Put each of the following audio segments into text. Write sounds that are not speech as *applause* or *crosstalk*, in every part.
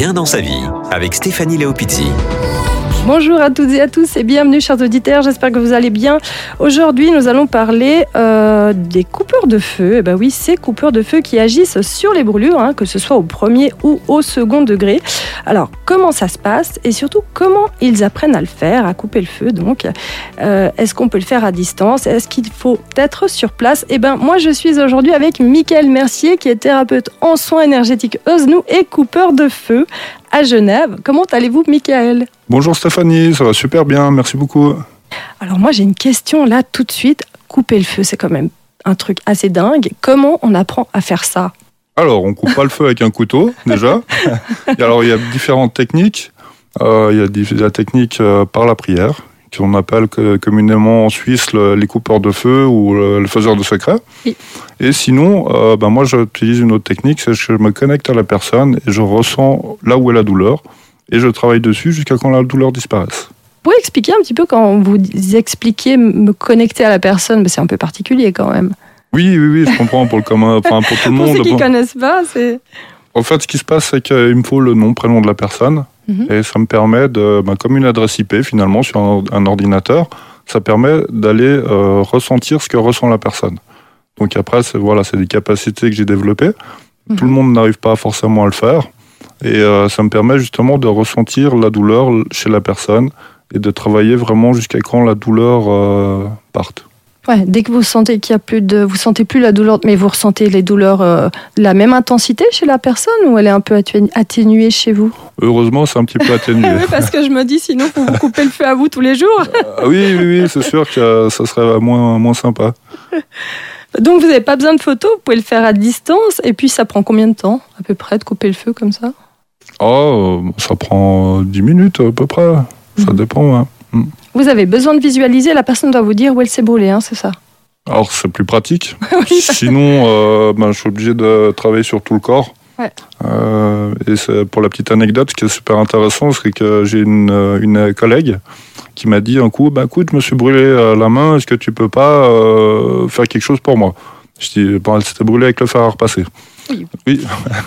bien dans sa vie avec Stéphanie Léopizzi. Bonjour à toutes et à tous et bienvenue chers auditeurs, j'espère que vous allez bien. Aujourd'hui nous allons parler euh, des coupeurs de feu. Eh ben oui, ces coupeurs de feu qui agissent sur les brûlures, hein, que ce soit au premier ou au second degré. Alors comment ça se passe et surtout comment ils apprennent à le faire, à couper le feu donc. Euh, est-ce qu'on peut le faire à distance? Est-ce qu'il faut être sur place? Eh ben moi je suis aujourd'hui avec Mickaël Mercier qui est thérapeute en soins énergétiques Osnou et coupeur de feu à Genève. Comment allez-vous Mickaël? Bonjour Stéphanie, ça va super bien, merci beaucoup. Alors moi j'ai une question là tout de suite. Couper le feu, c'est quand même un truc assez dingue. Comment on apprend à faire ça? Alors on coupe pas le feu avec un couteau *laughs* déjà. alors il y a différentes techniques. Euh, il y a la technique euh, par la prière qu'on appelle communément en Suisse les coupeurs de feu ou le, faiseur de secret. Et sinon, euh, ben moi j'utilise une autre technique, c'est que je me connecte à la personne et je ressens là où est la douleur et je travaille dessus jusqu'à quand la douleur disparaisse. Vous pouvez expliquer un petit peu quand vous expliquez me connecter à la personne, mais c'est un peu particulier quand même. Oui, oui, oui, je comprends pour le commun, enfin pour tout le *laughs* monde. pour ceux qui ne connaissent pas, c'est. En fait, ce qui se passe, c'est qu'il me faut le nom, prénom de la personne, mhm. et ça me permet de, ben, comme une adresse IP finalement sur un, ordinateur, ça permet d'aller euh, ressentir ce que ressent la personne. Donc après, voilà, c'est des capacités que j'ai développées. Tout le mhm. monde n'arrive pas forcément à le faire. Et euh, ça me permet justement de ressentir la douleur chez la personne et de travailler vraiment jusqu'à quand la douleur euh, parte. Ouais, dès que vous sentez qu'il y a plus de, vous sentez plus la douleur, mais vous ressentez les douleurs euh, la même intensité chez la personne ou elle est un peu atténuée chez vous? Heureusement, c'est un petit peu *laughs* atténué. oui, parce que je me dis sinon vous vous coupez le feu à vous tous les jours. Ah oui, oui, oui, c'est sûr que ça serait moins moins sympa. *laughs* Donc vous n'avez pas besoin de photos, vous pouvez le faire à distance. Et puis ça prend combien de temps à peu près de couper le feu comme ça? Oh, ça prend 10 minutes à peu près. Ça mhm. dépend. Hein. Mm. Vous avez besoin de visualiser, la personne doit vous dire où elle s'est brûlée, hein, c'est ça? Alors c'est plus pratique. *laughs* Sinon, euh, ben, je suis obligé de travailler sur tout le corps. Euh, et pour la petite anecdote, ce qui est super intéressant, c'est que j'ai une, une, collègue qui m'a dit un coup, bah, écoute, je me suis brûlé la main, est-ce que tu peux pas euh, faire quelque chose pour moi? Je dis, bon, elle s'était brûlée avec le fer à repasser. Oui.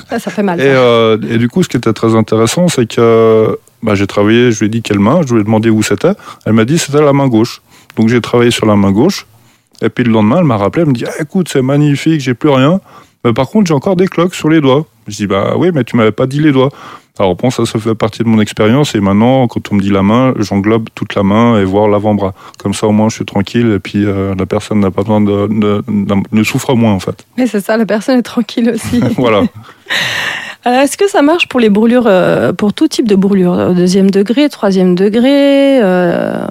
Ça, fait mal. Et, et, du coup, ce qui était très intéressant, c'est que bah, j'ai travaillé, je lui ai dit quelle main, je lui ai demandé où c'était. Elle m'a dit c'était la main gauche. Donc j'ai travaillé sur la main gauche. Et puis le lendemain, elle m'a rappelé, elle me dit ah, écoute, c'est magnifique, j'ai plus rien. Mais par contre, j'ai encore des cloques sur les doigts. Je dis bah oui, mais tu m'avais pas dit les doigts. Alors bon, ça, ça fait partie de mon expérience. Et maintenant, quand on me dit la main, j'englobe toute la main et voir l'avant-bras. Comme ça, au moins, je suis tranquille. Et puis, euh, la personne n'a pas besoin de, ne souffre moins, en fait. Mais c'est ça, la personne est tranquille aussi. *laughs* voilà. *laughs* est-ce que ça marche pour les brûlures, euh, pour tout type de brûlures, euh, deuxième degré, troisième degré, euh,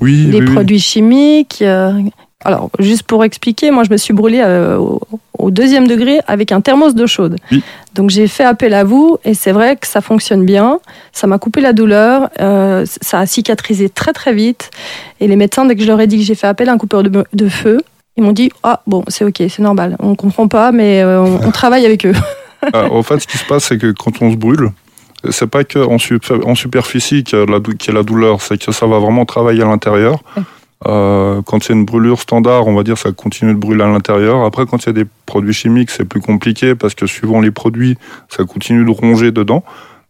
oui, les produits chimiques Alors, juste pour expliquer, moi, je me suis brûlée au, deuxième degré avec un thermos d'eau chaude. Donc, j'ai fait appel à vous et c'est vrai que ça fonctionne bien. Ça m'a coupé la douleur, ça a cicatrisé très très vite. Et les médecins, dès que je leur ai dit que j'ai fait appel à un coupeur de, feu, ils m'ont dit ah bon c'est ok c'est normal on comprend pas mais on travaille avec eux *laughs* ah, en fait, ce qui se passe, c'est que quand on se brûle, c'est pas qu'en en superficie qu'il y, a la douleur, c'est que ça va vraiment travailler à l'intérieur. Euh, quand a une brûlure standard, on va dire ça continue de brûler à l'intérieur. Après, quand il y a des produits chimiques, c'est plus compliqué parce que suivant les produits, ça continue de ronger dedans.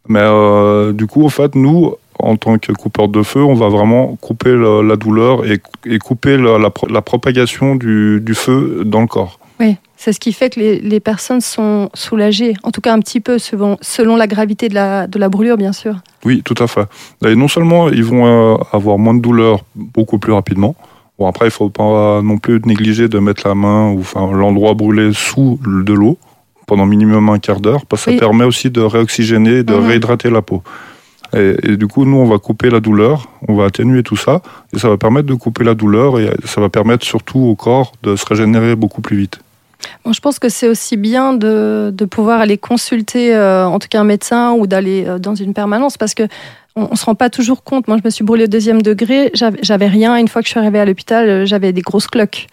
Mais euh, du coup, en fait, nous, en tant que coupeur de feu, on va vraiment couper la, douleur et, couper la, la propagation du, du, feu dans le corps. Oui, c'est ce qui fait que les, personnes sont soulagées, en tout cas un petit peu, selon, selon la gravité de la, de la brûlure, bien sûr. Oui, tout à fait. Et non seulement ils vont euh, avoir moins de douleur beaucoup plus rapidement, bon après il ne faut pas non plus négliger de mettre la main ou enfin, l'endroit brûlé sous de l'eau pendant minimum un quart d'heure, parce que ça permet aussi de réoxygéner, de mhm. réhydrater la peau. Et, et, du coup, nous, on va couper la douleur, on va atténuer tout ça, et ça va permettre de couper la douleur, et ça va permettre surtout au corps de se régénérer beaucoup plus vite. Bon, je pense que c'est aussi bien de, de, pouvoir aller consulter, euh, en tout cas un médecin, ou d'aller euh, dans une permanence, parce que on, se rend pas toujours compte. Moi, je me suis brûlée au deuxième degré, j'avais rien. Une fois que je suis arrivée à l'hôpital, euh, j'avais des grosses cloques.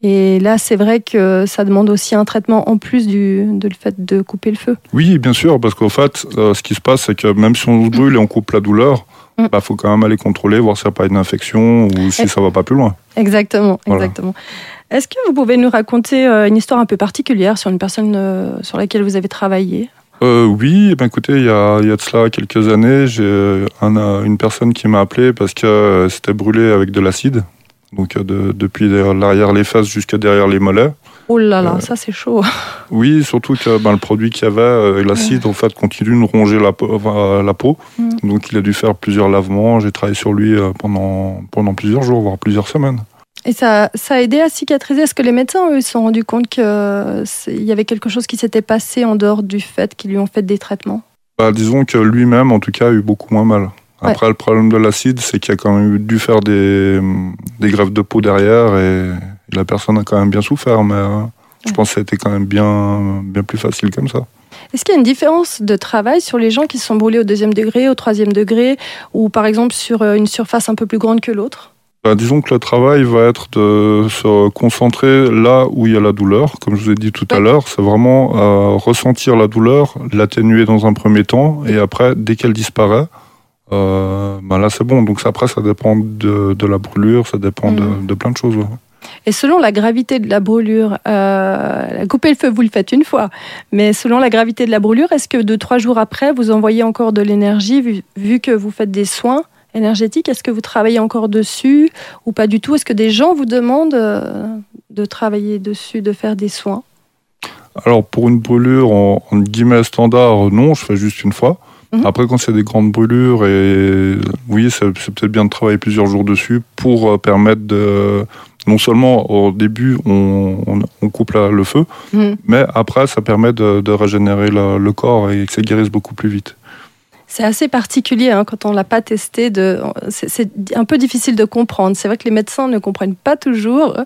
Et là, c'est vrai que ça demande aussi un traitement en plus du de le fait de couper le feu. Oui, bien sûr, parce qu'en fait, ce qui se passe, c'est que même si on se brûle et on coupe la douleur, il mm. bah, faut quand même aller contrôler, voir s'il n'y a pas une infection ou si ça va pas plus loin. Exactement, exactement. Est-ce que vous pouvez nous raconter euh, une histoire un peu particulière sur une personne euh, sur laquelle vous avez travaillé? Euh, Oui, eh ben, écoutez, il y a, il y a de cela quelques années, j'ai un, une personne qui m'a appelé parce que c'était brûlé avec de l'acide, donc de, depuis l'arrière les fesses jusqu'à derrière les mollets. Oh là là, ça c'est chaud. *laughs* Oui, surtout que ben, le produit qu'il y avait, l'acide, en fait, continue de ronger la peau. La peau. Mm. Donc il a dû faire plusieurs lavements. J'ai travaillé sur lui pendant, pendant plusieurs jours, voire plusieurs semaines. Et ça, ça a aidé à cicatriser? Est-ce que les médecins, eux, se sont rendus compte qu'il y avait quelque chose qui s'était passé en dehors du fait qu'ils lui ont fait des traitements? Bah, Disons que lui-même, en tout cas, a eu beaucoup moins mal. Après, le problème de l'acide, c'est qu'il a quand même dû faire des, des greffes de peau derrière et, la personne a quand même bien souffert, mais euh, je pense que ça a été quand même bien, bien plus facile comme ça. Est-ce qu'il y a une différence de travail sur les gens qui se sont brûlés au deuxième degré, au troisième degré, ou par exemple sur euh, une surface un peu plus grande que l'autre? Bah, disons que le travail va être de se concentrer là où il y a la douleur. Comme je vous ai dit tout à l'heure, c'est vraiment euh, ressentir la douleur, l'atténuer dans un premier temps, et après, dès qu'elle disparaît, euh, bah là c'est bon. Donc après, ça dépend de, de, la brûlure, ça dépend de, mm. de, plein de choses. Et selon la gravité de la brûlure, euh, couper le feu, vous le faites une fois, mais selon la gravité de la brûlure, est-ce que deux, trois jours après, vous envoyez encore de l'énergie, vu, vu que vous faites des soins énergétique. Est-ce que vous travaillez encore dessus ou pas du tout? Est-ce que des gens vous demandent euh, de travailler dessus, de faire des soins? Alors pour une brûlure en, guillemets standard, non, je fais juste une fois. Mhm. Après, quand c'est des grandes brûlures, et oui, c'est peut-être bien de travailler plusieurs jours dessus pour euh, permettre de. Non seulement au début, on, coupe le feu, mhm. mais après, ça permet de, régénérer le corps et que ça guérisse beaucoup plus vite. C'est assez particulier hein, quand on l'a pas testé. C'est un peu difficile de comprendre. C'est vrai que les médecins ne comprennent pas toujours,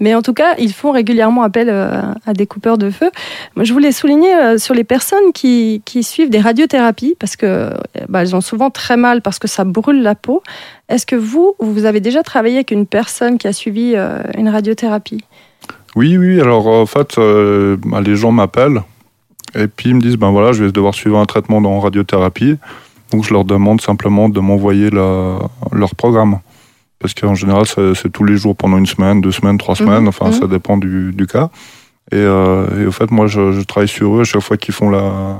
mais en tout cas, ils font régulièrement appel euh, à des coupeurs de feu. je voulais souligner euh, sur les personnes qui, qui suivent des radiothérapies, parce que bah, elles ont souvent très mal parce que ça brûle la peau. Est-ce que vous, vous avez déjà travaillé avec une personne qui a suivi euh, une radiothérapie? Oui, oui. Alors en fait, bah, les gens m'appellent et puis ils me disent, ben voilà, je vais devoir suivre un traitement en radiothérapie. Donc je leur demande simplement de m'envoyer leur programme. Parce qu'en général, c'est tous les jours pendant une semaine, deux semaines, trois semaines, mhm. enfin mhm. ça dépend du, du cas. Et, euh, et, au fait, moi, je, je, travaille sur eux à chaque fois qu'ils font la,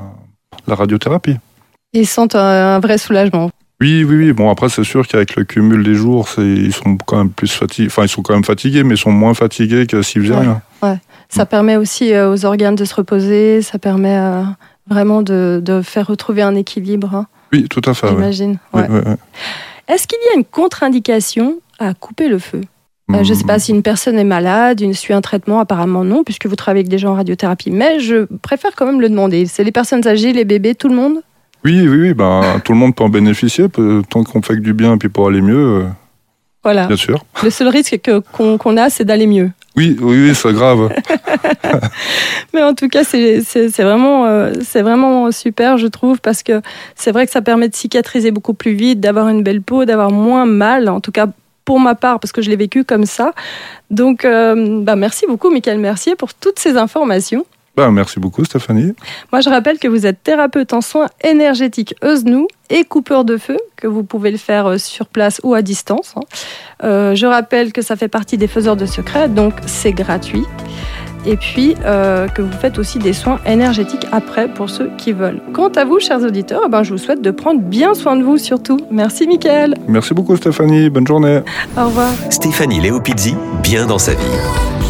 la radiothérapie. Ils sentent un vrai soulagement. Oui, oui, oui. Bon, après, c'est sûr qu'avec le cumul des jours, ils sont quand même plus fatigués. Enfin, ils sont quand même fatigués, mais ils sont moins fatigués que s'ils faisaient rien. Ouais. Ça permet aussi euh, aux organes de se reposer, ça permet euh, vraiment de, de, faire retrouver un équilibre. Hein. Oui, tout à fait. J'imagine. Est-ce qu'il y a une contre-indication à couper le feu? Euh, Je ne sais pas hmm. si une personne est malade, une suit un traitement, apparemment non, puisque vous travaillez avec des gens en radiothérapie. Mais je préfère quand même le demander. C'est les personnes âgées, les bébés, tout le monde? Oui, oui, oui. Ben, tout le monde peut en bénéficier. Tant qu'on fait que du bien et puis pour aller mieux. Voilà. Bien sûr. Le seul risque qu'on a, c'est d'aller mieux. Oui, oui, oui c'est grave. *laughs* Mais en tout cas, c'est vraiment, euh, c'est vraiment super, je trouve, parce que c'est vrai que ça permet de cicatriser beaucoup plus vite, d'avoir une belle peau, d'avoir moins mal, en tout cas pour ma part, parce que je l'ai vécu comme ça. Donc, euh, bah, merci beaucoup, Michael Mercier, pour toutes ces informations. Merci beaucoup, Stéphanie. Moi, je rappelle que vous êtes thérapeute en soins énergétiques ESNOU et coupeur de feu, que vous pouvez le faire euh, sur place ou à distance. Hein. Euh, je rappelle que ça fait partie des faiseurs de secrets, donc c'est gratuit. Et puis euh, que vous faites aussi des soins énergétiques après pour ceux qui veulent. Quant à vous, chers auditeurs, eh ben, je vous souhaite de prendre bien soin de vous surtout. Merci, Mickaël. Merci beaucoup, Stéphanie. Bonne journée. Au revoir. Stéphanie Léopizzi, bien dans sa vie.